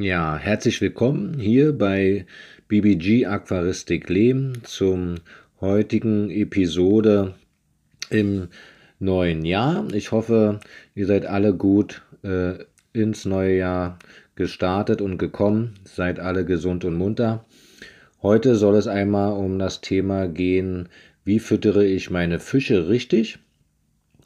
Ja, herzlich willkommen hier bei BBG Aquaristik Lehm zum heutigen Episode im neuen Jahr. Ich hoffe, ihr seid alle gut äh, ins neue Jahr gestartet und gekommen, seid alle gesund und munter. Heute soll es einmal um das Thema gehen, wie füttere ich meine Fische richtig?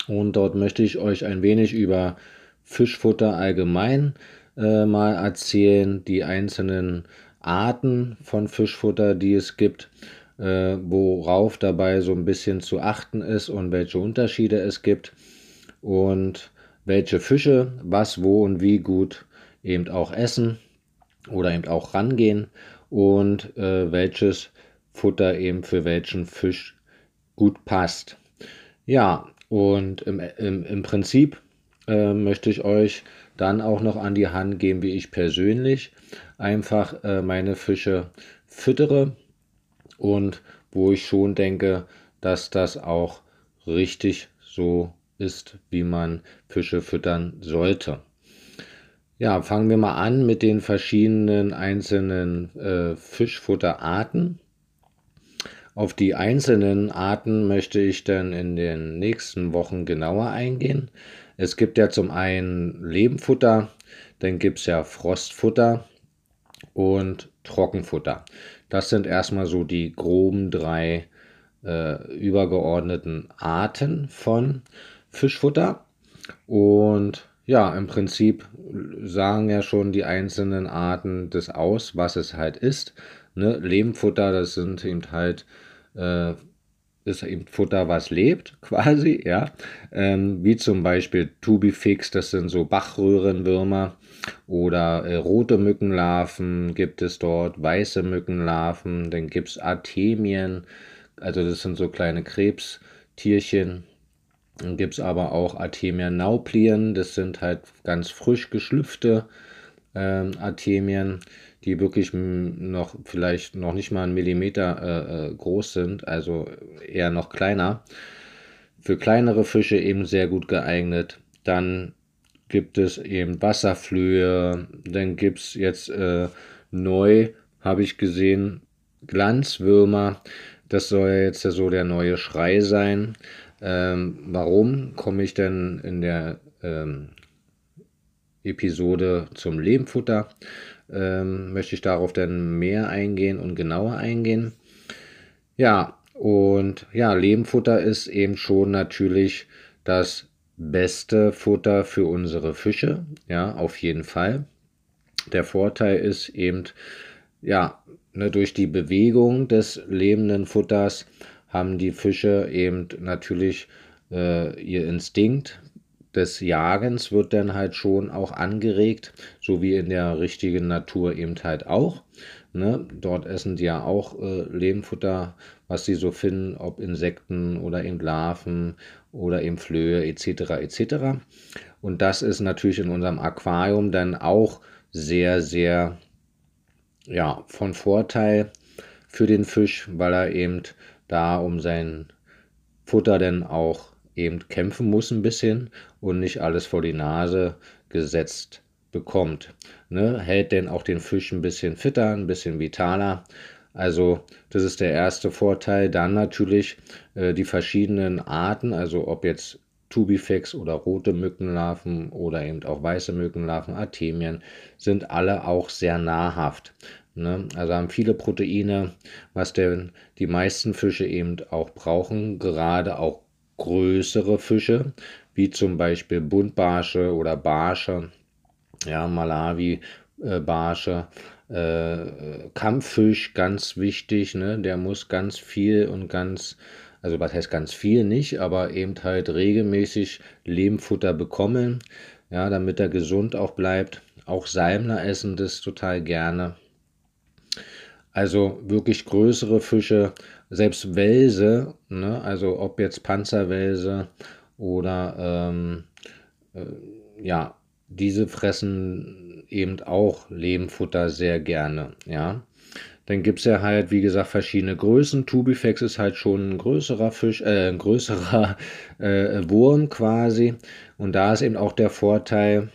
Und dort möchte ich euch ein wenig über Fischfutter allgemein äh, mal erzählen, die einzelnen Arten von Fischfutter, die es gibt, äh, worauf dabei so ein bisschen zu achten ist und welche Unterschiede es gibt und welche Fische was, wo und wie gut eben auch essen oder eben auch rangehen und äh, welches Futter eben für welchen Fisch gut passt. Ja, und im, im, im Prinzip äh, möchte ich euch dann auch noch an die Hand geben, wie ich persönlich einfach äh, meine Fische füttere und wo ich schon denke, dass das auch richtig so ist, wie man Fische füttern sollte. Ja, fangen wir mal an mit den verschiedenen einzelnen äh, Fischfutterarten. Auf die einzelnen Arten möchte ich dann in den nächsten Wochen genauer eingehen. Es gibt ja zum einen Lebenfutter, dann gibt es ja Frostfutter und Trockenfutter. Das sind erstmal so die groben drei äh, übergeordneten Arten von Fischfutter. Und ja, im Prinzip sagen ja schon die einzelnen Arten das aus, was es halt ist. Ne? Lehmfutter, das sind eben halt äh, ist eben Futter, was lebt, quasi, ja. Ähm, wie zum Beispiel Tubifix, das sind so Bachröhrenwürmer. Oder äh, rote Mückenlarven gibt es dort, weiße Mückenlarven, dann gibt es Artemien, also das sind so kleine Krebstierchen. Dann gibt es aber auch Artemia nauplien, das sind halt ganz frisch geschlüpfte ähm, Artemien die wirklich noch vielleicht noch nicht mal einen Millimeter äh, äh, groß sind, also eher noch kleiner. Für kleinere Fische eben sehr gut geeignet. Dann gibt es eben Wasserflöhe, dann gibt es jetzt äh, neu, habe ich gesehen, Glanzwürmer. Das soll ja jetzt so der neue Schrei sein. Ähm, warum komme ich denn in der ähm, Episode zum Lehmfutter? Ähm, möchte ich darauf dann mehr eingehen und genauer eingehen. Ja, und ja, Lehmfutter ist eben schon natürlich das beste Futter für unsere Fische, ja, auf jeden Fall. Der Vorteil ist eben, ja, ne, durch die Bewegung des lebenden Futters haben die Fische eben natürlich äh, ihr Instinkt des Jagens wird dann halt schon auch angeregt, so wie in der richtigen Natur eben halt auch. Ne? Dort essen die ja auch äh, Lehmfutter, was sie so finden, ob Insekten oder eben Larven oder eben Flöhe etc. etc. Und das ist natürlich in unserem Aquarium dann auch sehr, sehr ja, von Vorteil für den Fisch, weil er eben da um sein Futter dann auch eben kämpfen muss ein bisschen und nicht alles vor die Nase gesetzt bekommt. Ne? Hält denn auch den Fisch ein bisschen fitter, ein bisschen vitaler. Also das ist der erste Vorteil. Dann natürlich äh, die verschiedenen Arten, also ob jetzt Tubifex oder rote Mückenlarven oder eben auch weiße Mückenlarven, Artemien, sind alle auch sehr nahrhaft. Ne? Also haben viele Proteine, was denn die meisten Fische eben auch brauchen, gerade auch größere Fische, wie zum Beispiel Buntbarsche oder Barsche, ja, Malawi-Barsche, äh, äh, Kampffisch, ganz wichtig, ne? der muss ganz viel und ganz, also was heißt ganz viel nicht, aber eben halt regelmäßig Lehmfutter bekommen, ja, damit er gesund auch bleibt. Auch Salmler essen das total gerne. Also wirklich größere Fische, selbst Wälse, ne, also ob jetzt Panzerwälse oder ähm, äh, ja, diese fressen eben auch Lehmfutter sehr gerne, ja. Dann gibt es ja halt, wie gesagt, verschiedene Größen. Tubifex ist halt schon ein größerer Fisch, äh, ein größerer äh, Wurm quasi. Und da ist eben auch der Vorteil,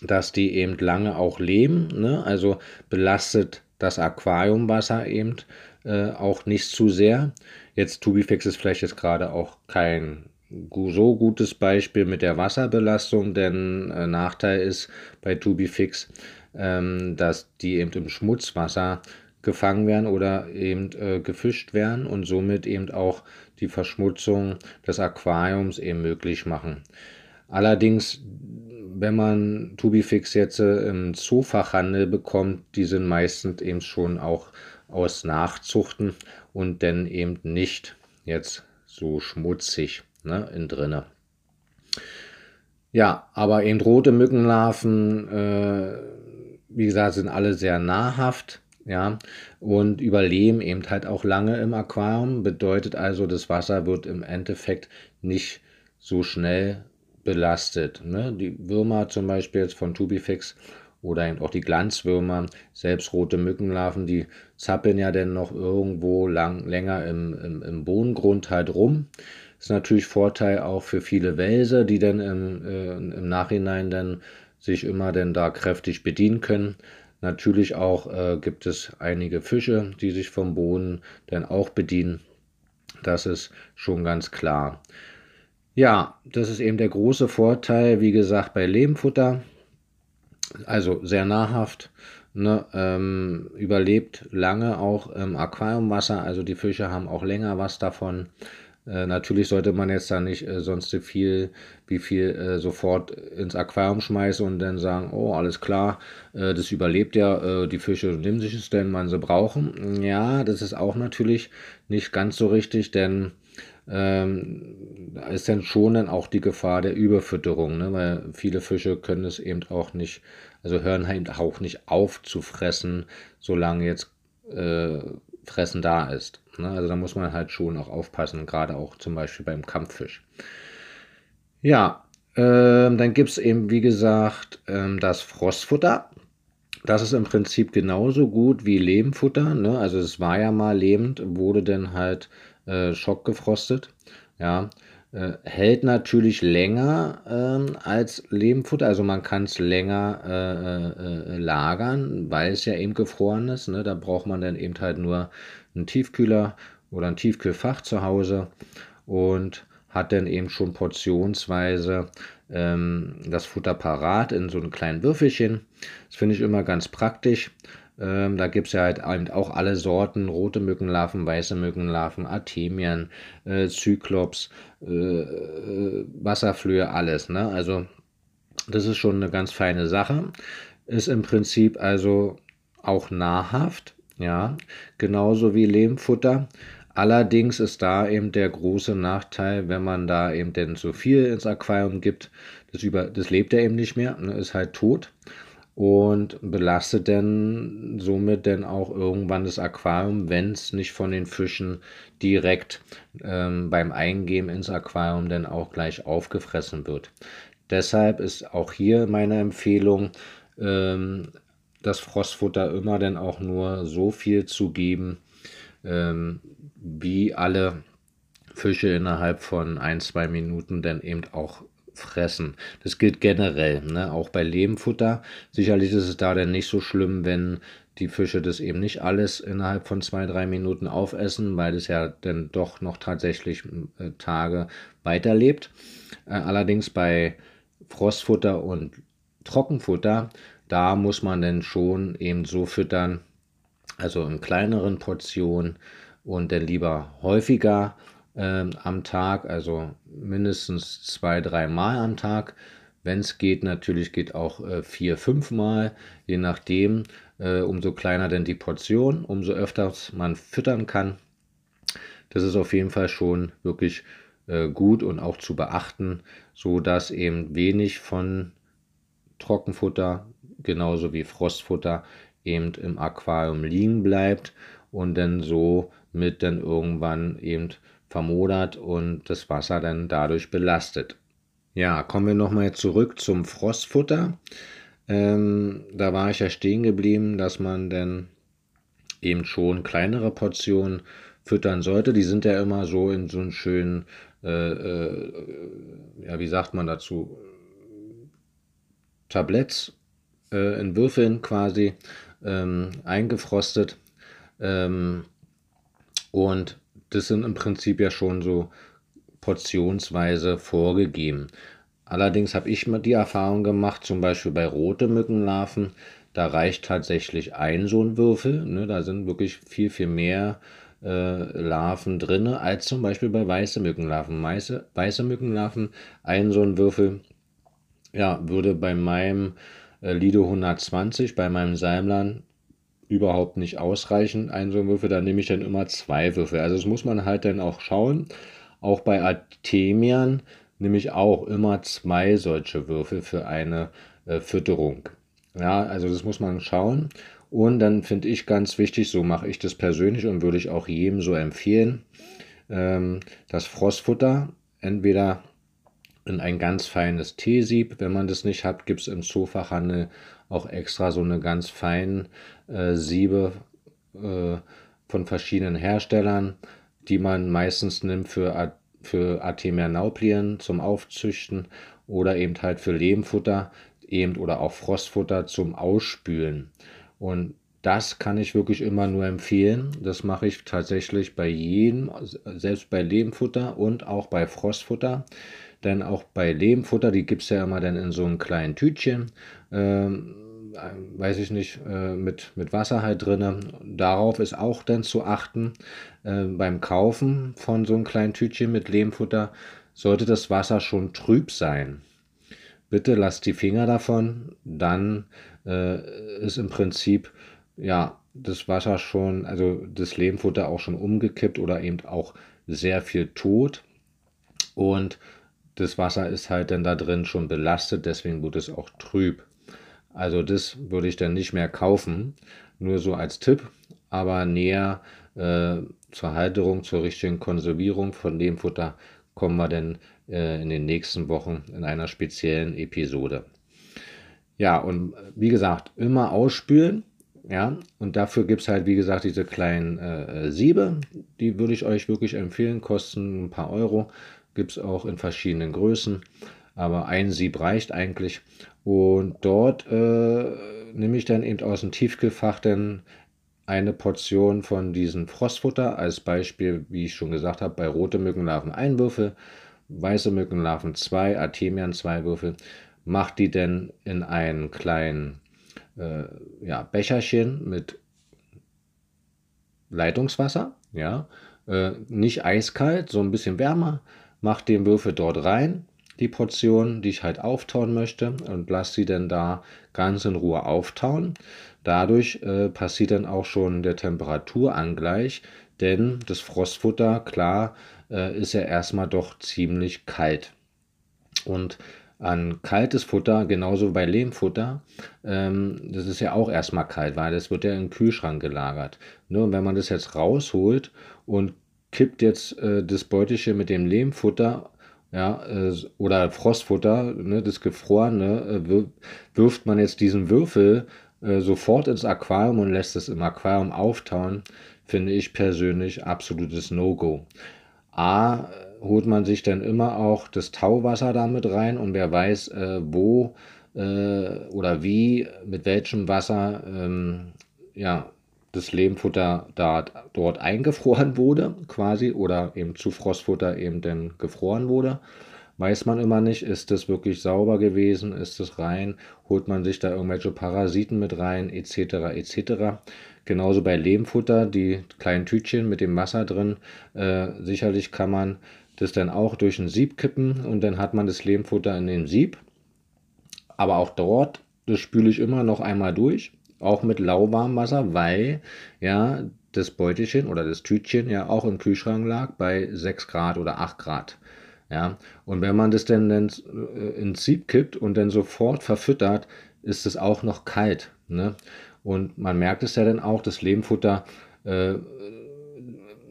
dass die eben lange auch leben. Ne? Also belastet das Aquariumwasser eben äh, auch nicht zu sehr. Jetzt Tubifix ist vielleicht jetzt gerade auch kein so gutes Beispiel mit der Wasserbelastung, denn äh, Nachteil ist bei Tubifix, ähm, dass die eben im Schmutzwasser gefangen werden oder eben äh, gefischt werden und somit eben auch die Verschmutzung des Aquariums eben möglich machen. Allerdings, wenn man Tubifix jetzt äh, im Zoofachhandel bekommt, die sind meistens eben schon auch aus Nachzuchten und dann eben nicht jetzt so schmutzig ne, in drinne. Ja, aber eben rote Mückenlarven, äh, wie gesagt, sind alle sehr nahrhaft, ja, und überleben eben halt auch lange im Aquarium. Bedeutet also, das Wasser wird im Endeffekt nicht so schnell belastet. Ne? Die Würmer zum Beispiel jetzt von Tubifix oder eben auch die Glanzwürmer, selbst rote Mückenlarven, die zappeln ja dann noch irgendwo lang, länger im, im, im Bodengrund halt rum. Ist natürlich Vorteil auch für viele Wälser, die dann im, äh, im Nachhinein dann sich immer dann da kräftig bedienen können. Natürlich auch äh, gibt es einige Fische, die sich vom Boden dann auch bedienen. Das ist schon ganz klar. Ja, das ist eben der große Vorteil, wie gesagt, bei Lehmfutter. Also sehr nahrhaft, ne, ähm, überlebt lange auch im Aquariumwasser. Also die Fische haben auch länger was davon. Äh, natürlich sollte man jetzt da nicht äh, sonst viel, wie viel äh, sofort ins Aquarium schmeißen und dann sagen, oh, alles klar, äh, das überlebt ja, äh, die Fische nehmen sich es denn, wann sie brauchen. Ja, das ist auch natürlich nicht ganz so richtig, denn ähm, ist dann schon dann auch die Gefahr der Überfütterung, ne? weil viele Fische können es eben auch nicht, also hören halt auch nicht auf zu fressen, solange jetzt äh, Fressen da ist. Ne? Also da muss man halt schon auch aufpassen, gerade auch zum Beispiel beim Kampffisch. Ja, ähm, dann gibt es eben, wie gesagt, ähm, das Frostfutter. Das ist im Prinzip genauso gut wie Lehmfutter. Ne? Also es war ja mal lebend, wurde dann halt äh, schockgefrostet. Ja, äh, hält natürlich länger ähm, als Lehmfutter, also man kann es länger äh, äh, lagern, weil es ja eben gefroren ist. Ne? Da braucht man dann eben halt nur einen Tiefkühler oder ein Tiefkühlfach zu Hause und hat dann eben schon portionsweise ähm, das Futter parat in so einem kleinen Würfelchen. Das finde ich immer ganz praktisch. Ähm, da gibt es ja halt auch alle Sorten, rote Mückenlarven, weiße Mückenlarven, Artemien, äh, Zyklops, äh, äh, Wasserflöhe, alles. Ne? Also das ist schon eine ganz feine Sache. Ist im Prinzip also auch nahrhaft, ja, genauso wie Lehmfutter. Allerdings ist da eben der große Nachteil, wenn man da eben denn zu viel ins Aquarium gibt, das, über, das lebt er eben nicht mehr, ne, ist halt tot und belastet dann somit dann auch irgendwann das Aquarium, wenn es nicht von den Fischen direkt ähm, beim Eingeben ins Aquarium dann auch gleich aufgefressen wird. Deshalb ist auch hier meine Empfehlung, ähm, das Frostfutter immer dann auch nur so viel zu geben, ähm, wie alle Fische innerhalb von ein, zwei Minuten dann eben auch fressen. Das gilt generell, ne? auch bei Lehmfutter. Sicherlich ist es da dann nicht so schlimm, wenn die Fische das eben nicht alles innerhalb von zwei, drei Minuten aufessen, weil es ja dann doch noch tatsächlich äh, Tage weiterlebt. Äh, allerdings bei Frostfutter und Trockenfutter, da muss man dann schon eben so füttern, also in kleineren Portionen und dann lieber häufiger ähm, am Tag, also mindestens zwei, drei Mal am Tag. Wenn es geht, natürlich geht auch äh, vier, fünf Mal, je nachdem. Äh, umso kleiner denn die Portion, umso öfter man füttern kann. Das ist auf jeden Fall schon wirklich äh, gut und auch zu beachten, so dass eben wenig von Trockenfutter genauso wie Frostfutter eben im Aquarium liegen bleibt und dann so mit dann irgendwann eben vermodert und das Wasser dann dadurch belastet. Ja, kommen wir nochmal zurück zum Frostfutter. Ähm, da war ich ja stehen geblieben, dass man dann eben schon kleinere Portionen füttern sollte. Die sind ja immer so in so einen schönen, äh, äh, ja, wie sagt man dazu, Tabletts äh, in Würfeln quasi ähm, eingefrostet. Ähm, und das sind im Prinzip ja schon so portionsweise vorgegeben. Allerdings habe ich mal die Erfahrung gemacht, zum Beispiel bei rote Mückenlarven, da reicht tatsächlich ein so ein Würfel. Ne? Da sind wirklich viel, viel mehr äh, Larven drin, als zum Beispiel bei weiße Mückenlarven. Weiße, weiße Mückenlarven, ein so ein Würfel, ja, würde bei meinem äh, Lido 120, bei meinem Salmlern überhaupt nicht ausreichen, Würfel. Da nehme ich dann immer zwei Würfel. Also das muss man halt dann auch schauen. Auch bei Artemian nehme ich auch immer zwei solche Würfel für eine äh, Fütterung. Ja, also das muss man schauen. Und dann finde ich ganz wichtig, so mache ich das persönlich und würde ich auch jedem so empfehlen, ähm, das Frostfutter entweder in ein ganz feines Teesieb. Wenn man das nicht hat, gibt es im Zoofachhandel auch extra so eine ganz feinen äh, Siebe äh, von verschiedenen Herstellern, die man meistens nimmt für, für Artemia nauplien zum Aufzüchten oder eben halt für Lehmfutter eben oder auch Frostfutter zum Ausspülen. Und das kann ich wirklich immer nur empfehlen. Das mache ich tatsächlich bei jedem, selbst bei Lehmfutter und auch bei Frostfutter. Denn auch bei Lehmfutter, die gibt es ja immer dann in so einem kleinen Tütchen, ähm, weiß ich nicht, äh, mit, mit Wasser halt drin. Darauf ist auch dann zu achten, äh, beim Kaufen von so einem kleinen Tütchen mit Lehmfutter sollte das Wasser schon trüb sein. Bitte lasst die Finger davon, dann äh, ist im Prinzip ja das Wasser schon, also das Lehmfutter auch schon umgekippt oder eben auch sehr viel tot. Und das Wasser ist halt dann da drin schon belastet, deswegen wird es auch trüb. Also das würde ich dann nicht mehr kaufen, nur so als Tipp, aber näher äh, zur Halterung, zur richtigen Konservierung von Lehmfutter kommen wir dann äh, in den nächsten Wochen in einer speziellen Episode. Ja, und wie gesagt, immer ausspülen. Ja, und dafür gibt es halt, wie gesagt, diese kleinen äh, Siebe. Die würde ich euch wirklich empfehlen, kosten ein paar Euro. Gibt es auch in verschiedenen Größen. Aber ein Sieb reicht eigentlich. Und dort äh, nehme ich dann eben aus dem Tiefkühlfach dann eine Portion von diesem Frostfutter. Als Beispiel, wie ich schon gesagt habe, bei rote Mückenlarven ein Würfel, weiße Mückenlarven zwei, Artemian zwei Würfel macht die denn in einen kleinen äh, ja, Becherchen mit Leitungswasser, ja, äh, nicht eiskalt, so ein bisschen wärmer, macht den Würfel dort rein, die Portion, die ich halt auftauen möchte und lasse sie dann da ganz in Ruhe auftauen. Dadurch äh, passiert dann auch schon der Temperaturangleich, denn das Frostfutter, klar, äh, ist ja erstmal doch ziemlich kalt. Und an kaltes Futter, genauso bei Lehmfutter, ähm, das ist ja auch erstmal kalt, weil das wird ja im Kühlschrank gelagert. Ne? Und wenn man das jetzt rausholt und kippt jetzt äh, das Beutelchen mit dem Lehmfutter ja, äh, oder Frostfutter, ne, das Gefrorene, äh, wirft man jetzt diesen Würfel äh, sofort ins Aquarium und lässt es im Aquarium auftauen, finde ich persönlich absolutes No-Go. A, holt man sich dann immer auch das Tauwasser damit rein und wer weiß, äh, wo äh, oder wie, mit welchem Wasser ähm, ja, das Lehmfutter da, dort eingefroren wurde, quasi, oder eben zu Frostfutter eben dann gefroren wurde. Weiß man immer nicht, ist das wirklich sauber gewesen, ist es rein, holt man sich da irgendwelche Parasiten mit rein, etc. etc. Genauso bei Lehmfutter, die kleinen Tütchen mit dem Wasser drin. Äh, sicherlich kann man das dann auch durch ein Sieb kippen und dann hat man das Lehmfutter in dem Sieb. Aber auch dort, das spüle ich immer noch einmal durch, auch mit lauwarmem Wasser, weil ja das Beutelchen oder das Tütchen ja auch im Kühlschrank lag bei 6 Grad oder 8 Grad. Ja, und wenn man das dann, äh, ins Sieb kippt und dann sofort verfüttert, ist es auch noch kalt. Ne? Und man merkt es ja dann auch, das Lehmfutter äh,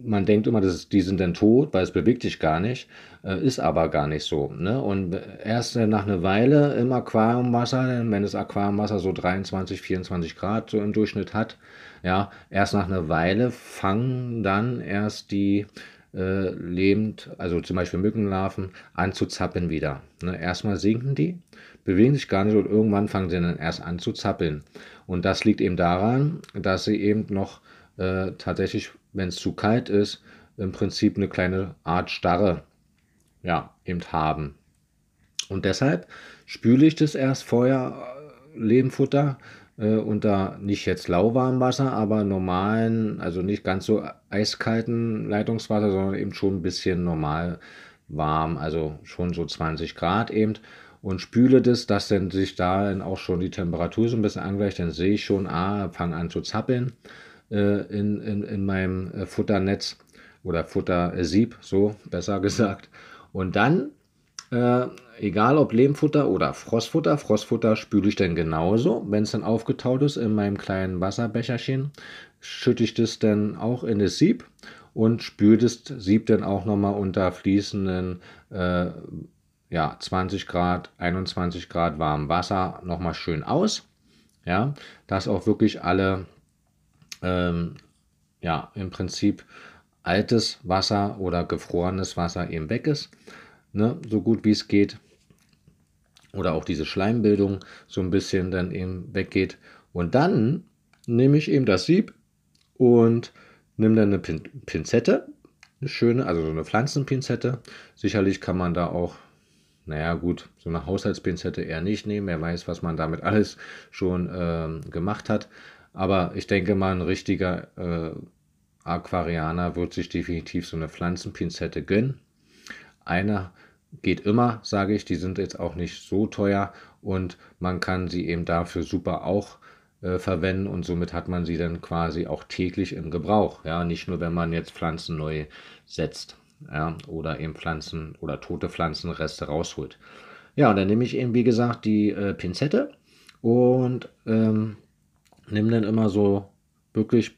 man denkt immer, dass die sind dann tot, weil es bewegt sich gar nicht, äh, ist aber gar nicht so. Ne? Und erst nach einer Weile im Aquariumwasser, wenn das Aquariumwasser so 23, 24 Grad so im Durchschnitt hat, ja, erst nach einer Weile fangen dann erst die äh, lebend, also zum Beispiel Mückenlarven, anzuzappeln wieder. Ne? Erstmal sinken die, bewegen sich gar nicht und irgendwann fangen sie dann erst an zu zappeln. Und das liegt eben daran, dass sie eben noch äh, tatsächlich, wenn es zu kalt ist, im Prinzip eine kleine Art Starre ja, eben haben. Und deshalb spüle ich das erst vorher, äh, Lehmfutter, äh, unter nicht jetzt lauwarmem Wasser, aber normalen, also nicht ganz so eiskalten Leitungswasser, sondern eben schon ein bisschen normal warm, also schon so 20 Grad eben und spüle das, dass dann sich da auch schon die Temperatur so ein bisschen angleicht, dann sehe ich schon, ah, fange an zu zappeln äh, in, in, in meinem äh, Futternetz oder Futtersieb, so besser gesagt. Und dann äh, egal ob Lehmfutter oder Frostfutter, Frostfutter spüle ich dann genauso. Wenn es dann aufgetaut ist in meinem kleinen Wasserbecherchen, schütte ich das dann auch in das Sieb und spüle das Sieb dann auch nochmal unter fließenden äh, ja, 20 Grad, 21 Grad warmem Wasser nochmal schön aus. Ja, dass auch wirklich alle, ähm, ja, im Prinzip altes Wasser oder gefrorenes Wasser eben weg ist ne, so gut wie es geht. Oder auch diese Schleimbildung so ein bisschen dann eben weggeht. Und dann nehme ich eben das Sieb und nehme dann eine Pin Pinzette, eine schöne, also so eine Pflanzenpinzette. Sicherlich kann man da auch, naja gut, so eine Haushaltspinzette eher nicht nehmen. Wer weiß, was man damit alles schon äh, gemacht hat. Aber ich denke mal, ein richtiger äh, Aquarianer wird sich definitiv so eine Pflanzenpinzette gönnen. Eine geht immer, sage ich, die sind jetzt auch nicht so teuer und man kann sie eben dafür super auch äh, verwenden und somit hat man sie dann quasi auch täglich im Gebrauch. Ja, nicht nur, wenn man jetzt Pflanzen neu setzt ja, oder eben Pflanzen oder tote Pflanzenreste rausholt. Ja, und dann nehme ich eben, wie gesagt, die äh, Pinzette und ähm, nehme dann immer so wirklich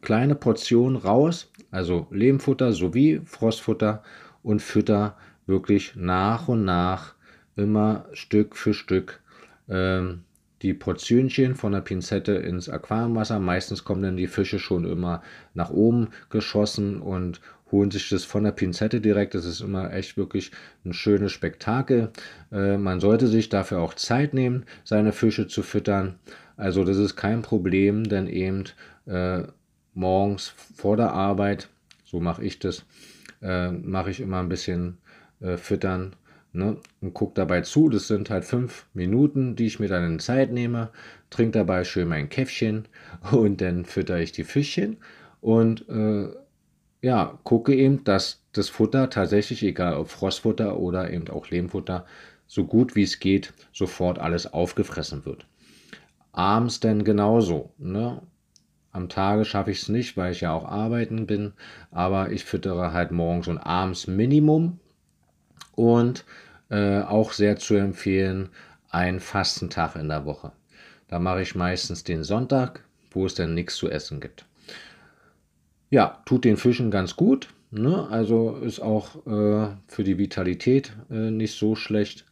kleine Portionen raus, also Lehmfutter sowie Frostfutter und fütter wirklich nach und nach immer Stück für Stück ähm, die Portionchen von der Pinzette ins Aquariumwasser. Meistens kommen dann die Fische schon immer nach oben geschossen und holen sich das von der Pinzette direkt. Das ist immer echt wirklich ein schönes Spektakel. Äh, man sollte sich dafür auch Zeit nehmen, seine Fische zu füttern. Also das ist kein Problem, denn eben äh, morgens vor der Arbeit, so mache ich das, äh, mache ich immer ein bisschen äh, füttern ne? und gucke dabei zu. Das sind halt fünf Minuten, die ich mir dann in Zeit nehme, trinke dabei schön mein Käffchen und dann fütter ich die Fischchen und äh, ja, gucke eben, dass das Futter tatsächlich, egal ob Frostfutter oder eben auch Lehmfutter, so gut wie es geht, sofort alles aufgefressen wird. Abends dann genauso. Ne? Am Tage schaffe ich es nicht, weil ich ja auch arbeiten bin, aber ich füttere halt morgens und abends Minimum und äh, auch sehr zu empfehlen, ein Fastentag in der Woche. Da mache ich meistens den Sonntag, wo es dann nichts zu essen gibt. Ja, tut den Fischen ganz gut. Ne? Also ist auch äh, für die Vitalität äh, nicht so schlecht.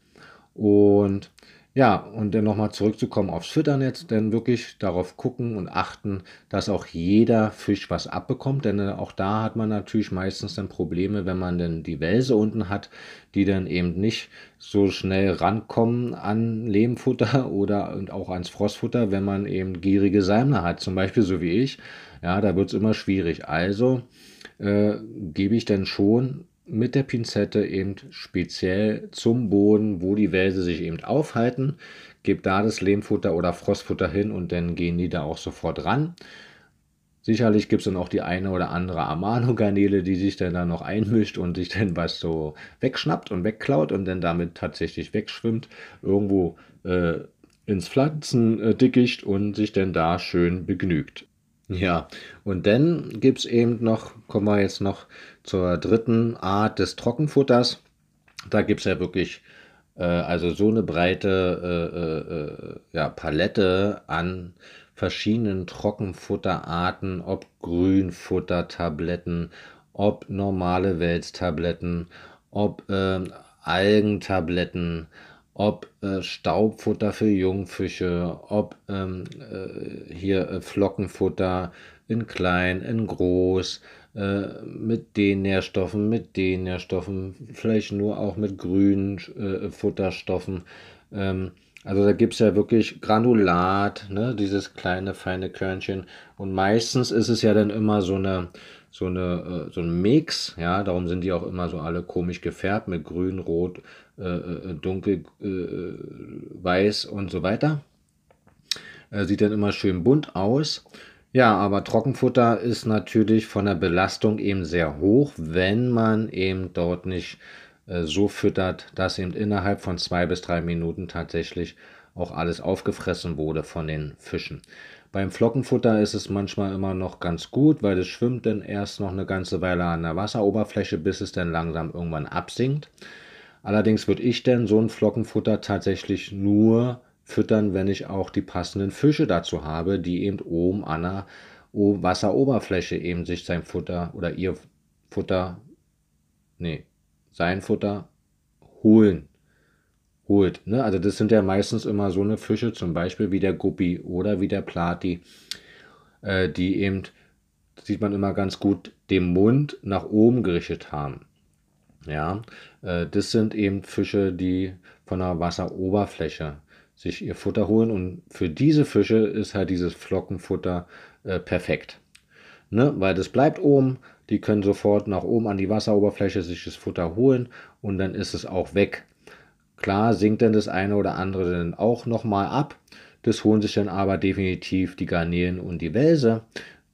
Und ja, und dann nochmal zurückzukommen aufs Fütternetz, dann wirklich darauf gucken und achten, dass auch jeder Fisch was abbekommt, denn äh, auch da hat man natürlich meistens dann Probleme, wenn man dann die Wälse unten hat, die dann eben nicht so schnell rankommen an Lehmfutter oder und auch ans Frostfutter, wenn man eben gierige Salmler hat, zum Beispiel so wie ich. Ja, da wird es immer schwierig. Also äh, gebe ich dann schon mit der Pinzette eben speziell zum Boden, wo die Wälse sich eben aufhalten, gebe da das Lehmfutter oder Frostfutter hin und dann gehen die da auch sofort ran. Sicherlich gibt es dann auch die eine oder andere Amano-Garnele, die sich dann da noch einmischt und sich dann was so wegschnappt und wegklaut und dann damit tatsächlich wegschwimmt, irgendwo äh, ins Pflanzendickicht und sich dann da schön begnügt. Ja, und dann gibt es eben noch, kommen wir jetzt noch zur dritten Art des Trockenfutters. Da gibt es ja wirklich äh, also so eine breite äh, äh, ja, Palette an verschiedenen Trockenfutterarten, ob Grünfuttertabletten, ob normale Welstabletten, ob ähm, Algentabletten, ob äh, Staubfutter für Jungfische, ob ähm, äh, hier äh, Flockenfutter in klein, in groß, äh, mit den Nährstoffen, mit den Nährstoffen, vielleicht nur auch mit grünen äh, Futterstoffen. Ähm, also da gibt es ja wirklich Granulat, ne, dieses kleine feine Körnchen. Und meistens ist es ja dann immer so eine, so eine, äh, so ein Mix, ja, darum sind die auch immer so alle komisch gefärbt mit grün, rot, äh, äh dunkel, äh, weiß und so weiter. Äh, sieht dann immer schön bunt aus. Ja, aber Trockenfutter ist natürlich von der Belastung eben sehr hoch, wenn man eben dort nicht äh, so füttert, dass eben innerhalb von zwei bis drei Minuten tatsächlich auch alles aufgefressen wurde von den Fischen. Beim Flockenfutter ist es manchmal immer noch ganz gut, weil es schwimmt dann erst noch eine ganze Weile an der Wasseroberfläche, bis es dann langsam irgendwann absinkt. Allerdings würde ich denn so ein Flockenfutter tatsächlich nur füttern, wenn ich auch die passenden Fische dazu habe, die eben oben an der Wasseroberfläche eben sich sein Futter oder ihr Futter, nee, sein Futter holen. Holt. Ne? Also das sind ja meistens immer so eine Fische, zum Beispiel wie der Guppi oder wie der Plati, äh, die eben, sieht man immer ganz gut, den Mund nach oben gerichtet haben. Ja, äh, das sind eben Fische, die von der Wasseroberfläche sich ihr Futter holen und für diese Fische ist halt dieses Flockenfutter äh, perfekt. Ne? Weil das bleibt oben, die können sofort nach oben an die Wasseroberfläche sich das Futter holen und dann ist es auch weg. Klar sinkt dann das eine oder andere dann auch nochmal ab. Das holen sich dann aber definitiv die Garnelen und die Wälse.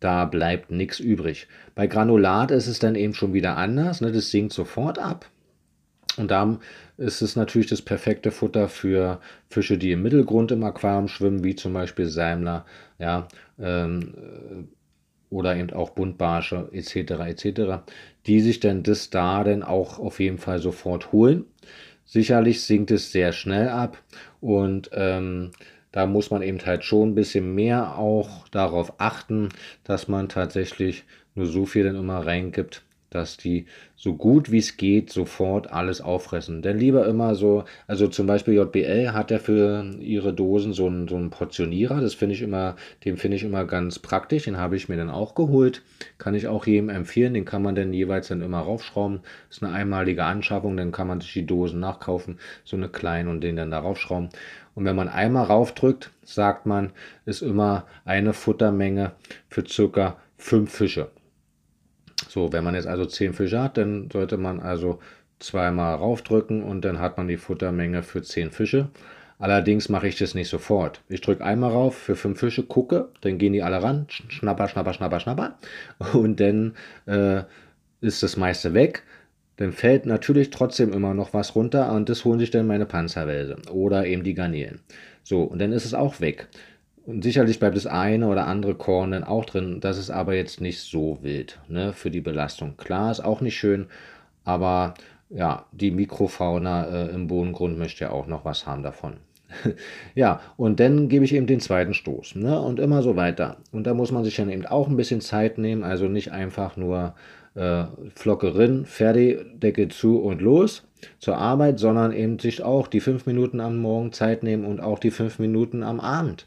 Da bleibt nichts übrig. Bei Granulat ist es dann eben schon wieder anders. Ne? Das sinkt sofort ab. Und da ist es natürlich das perfekte Futter für Fische, die im Mittelgrund im Aquarium schwimmen, wie zum Beispiel Seimler, ja, ähm, oder eben auch Buntbarsche etc. etc., die sich dann das da dann auch auf jeden Fall sofort holen. Sicherlich sinkt es sehr schnell ab und ähm, da muss man eben halt schon ein bisschen mehr auch darauf achten, dass man tatsächlich nur so viel dann immer reingibt, dass die so gut wie es geht sofort alles auffressen. Denn lieber immer so, also zum Beispiel JBL hat ja für ihre Dosen so einen, so einen Portionierer, das finde ich immer, den finde ich immer ganz praktisch, den habe ich mir dann auch geholt, kann ich auch jedem empfehlen, den kann man dann jeweils dann immer raufschrauben, ist eine einmalige Anschaffung, dann kann man sich die Dosen nachkaufen, so eine kleine und den dann da raufschrauben. Und wenn man einmal raufdrückt, sagt man, ist immer eine Futtermenge für circa fünf Fische. So, wenn man jetzt also 10 Fische hat, dann sollte man also zweimal raufdrücken und dann hat man die Futtermenge für 10 Fische. Allerdings mache ich das nicht sofort. Ich drücke einmal rauf für 5 Fische, gucke, dann gehen die alle ran, schnapper, schnapper, schnapper, schnapper und dann äh, ist das meiste weg. Dann fällt natürlich trotzdem immer noch was runter und das holen sich dann meine Panzerwälse oder eben die Garnelen. So, und dann ist es auch weg. Und sicherlich bleibt das eine oder andere Korn dann auch drin. Das ist aber jetzt nicht so wild ne, für die Belastung. Klar, ist auch nicht schön, aber ja, die Mikrofauna äh, im Bodengrund möchte ja auch noch was haben davon. ja, und dann gebe ich eben den zweiten Stoß ne, und immer so weiter. Und da muss man sich dann eben auch ein bisschen Zeit nehmen, also nicht einfach nur äh, Flocke rin, fertig, Deckel zu und los zur Arbeit, sondern eben sich auch die fünf Minuten am Morgen Zeit nehmen und auch die fünf Minuten am Abend.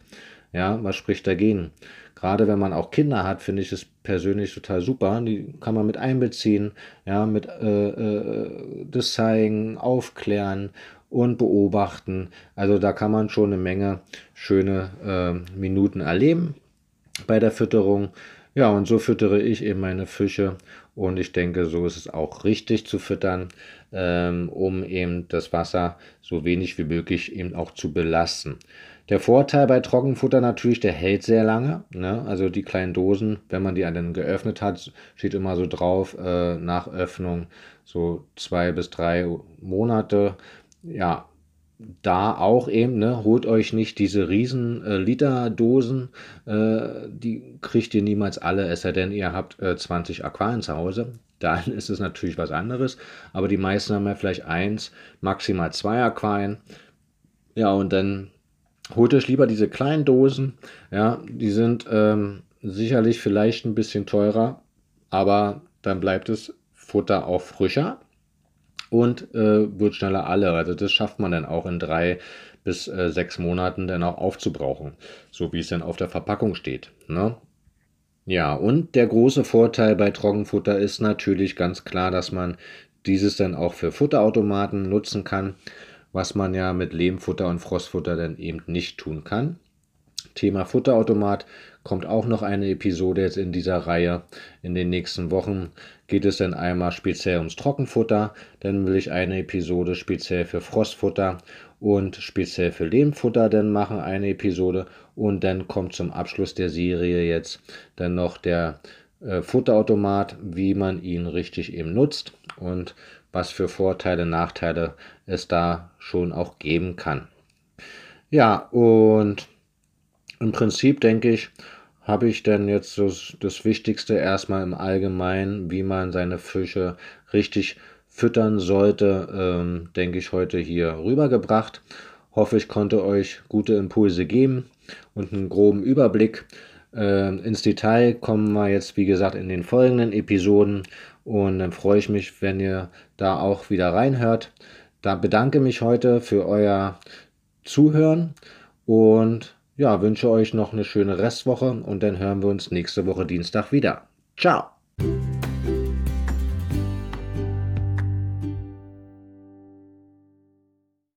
Ja, was spricht dagegen? Gerade wenn man auch Kinder hat, finde ich es persönlich total super. Die kann man mit einbeziehen, ja, mit äh, äh, das zeigen, aufklären und beobachten. Also da kann man schon eine Menge schöne äh, Minuten erleben bei der Fütterung. Ja, und so füttere ich eben meine Fische und ich denke, so ist es auch richtig zu füttern, ähm, um eben das Wasser so wenig wie möglich eben auch zu belasten. Der Vorteil bei Trockenfutter natürlich, der hält sehr lange. Ne? Also die kleinen Dosen, wenn man die dann geöffnet hat, steht immer so drauf, äh, nach Öffnung so zwei bis drei Monate. Ja, da auch eben, ne, holt euch nicht diese riesen äh, Liter-Dosen, äh, die kriegt ihr niemals alle, es sei denn, ihr habt äh, 20 Aquarien zu Hause. Dann ist es natürlich was anderes, aber die meisten haben ja vielleicht eins, maximal zwei Aquarien. Ja, und dann holt euch lieber diese kleinen Dosen. Ja, die sind ähm, sicherlich vielleicht ein bisschen teurer, aber dann bleibt das Futter auch frischer und äh, wird schneller alle. Also das schafft man dann auch in drei bis äh, sechs Monaten dann auch aufzubrauchen, so wie es dann auf der Verpackung steht. Ne? Ja, und der große Vorteil bei Trockenfutter ist natürlich ganz klar, dass man dieses dann auch für Futterautomaten nutzen kann, was man ja mit Lehmfutter und Frostfutter dann eben nicht tun kann. Thema Futterautomat kommt auch noch eine Episode jetzt in dieser Reihe. In den nächsten Wochen geht es dann einmal speziell ums Trockenfutter, dann will ich eine Episode speziell für Frostfutter und speziell für Lehmfutter dann machen, eine Episode und dann kommt zum Abschluss der Serie jetzt dann noch der äh, Futterautomat, wie man ihn richtig eben nutzt und was für Vorteile, Nachteile es da schon auch geben kann. Ja, und im Prinzip denke ich, habe ich denn jetzt das, das Wichtigste erstmal im Allgemeinen, wie man seine Fische richtig füttern sollte, ähm, denke ich, heute hier rübergebracht. Hoffe, ich konnte euch gute Impulse geben und einen groben Überblick. Äh, ins Detail kommen wir jetzt, wie gesagt, in den folgenden Episoden und dann freue ich mich, wenn ihr da auch wieder reinhört. Da bedanke mich heute für euer Zuhören und ja, wünsche euch noch eine schöne Restwoche und dann hören wir uns nächste Woche Dienstag wieder. Ciao!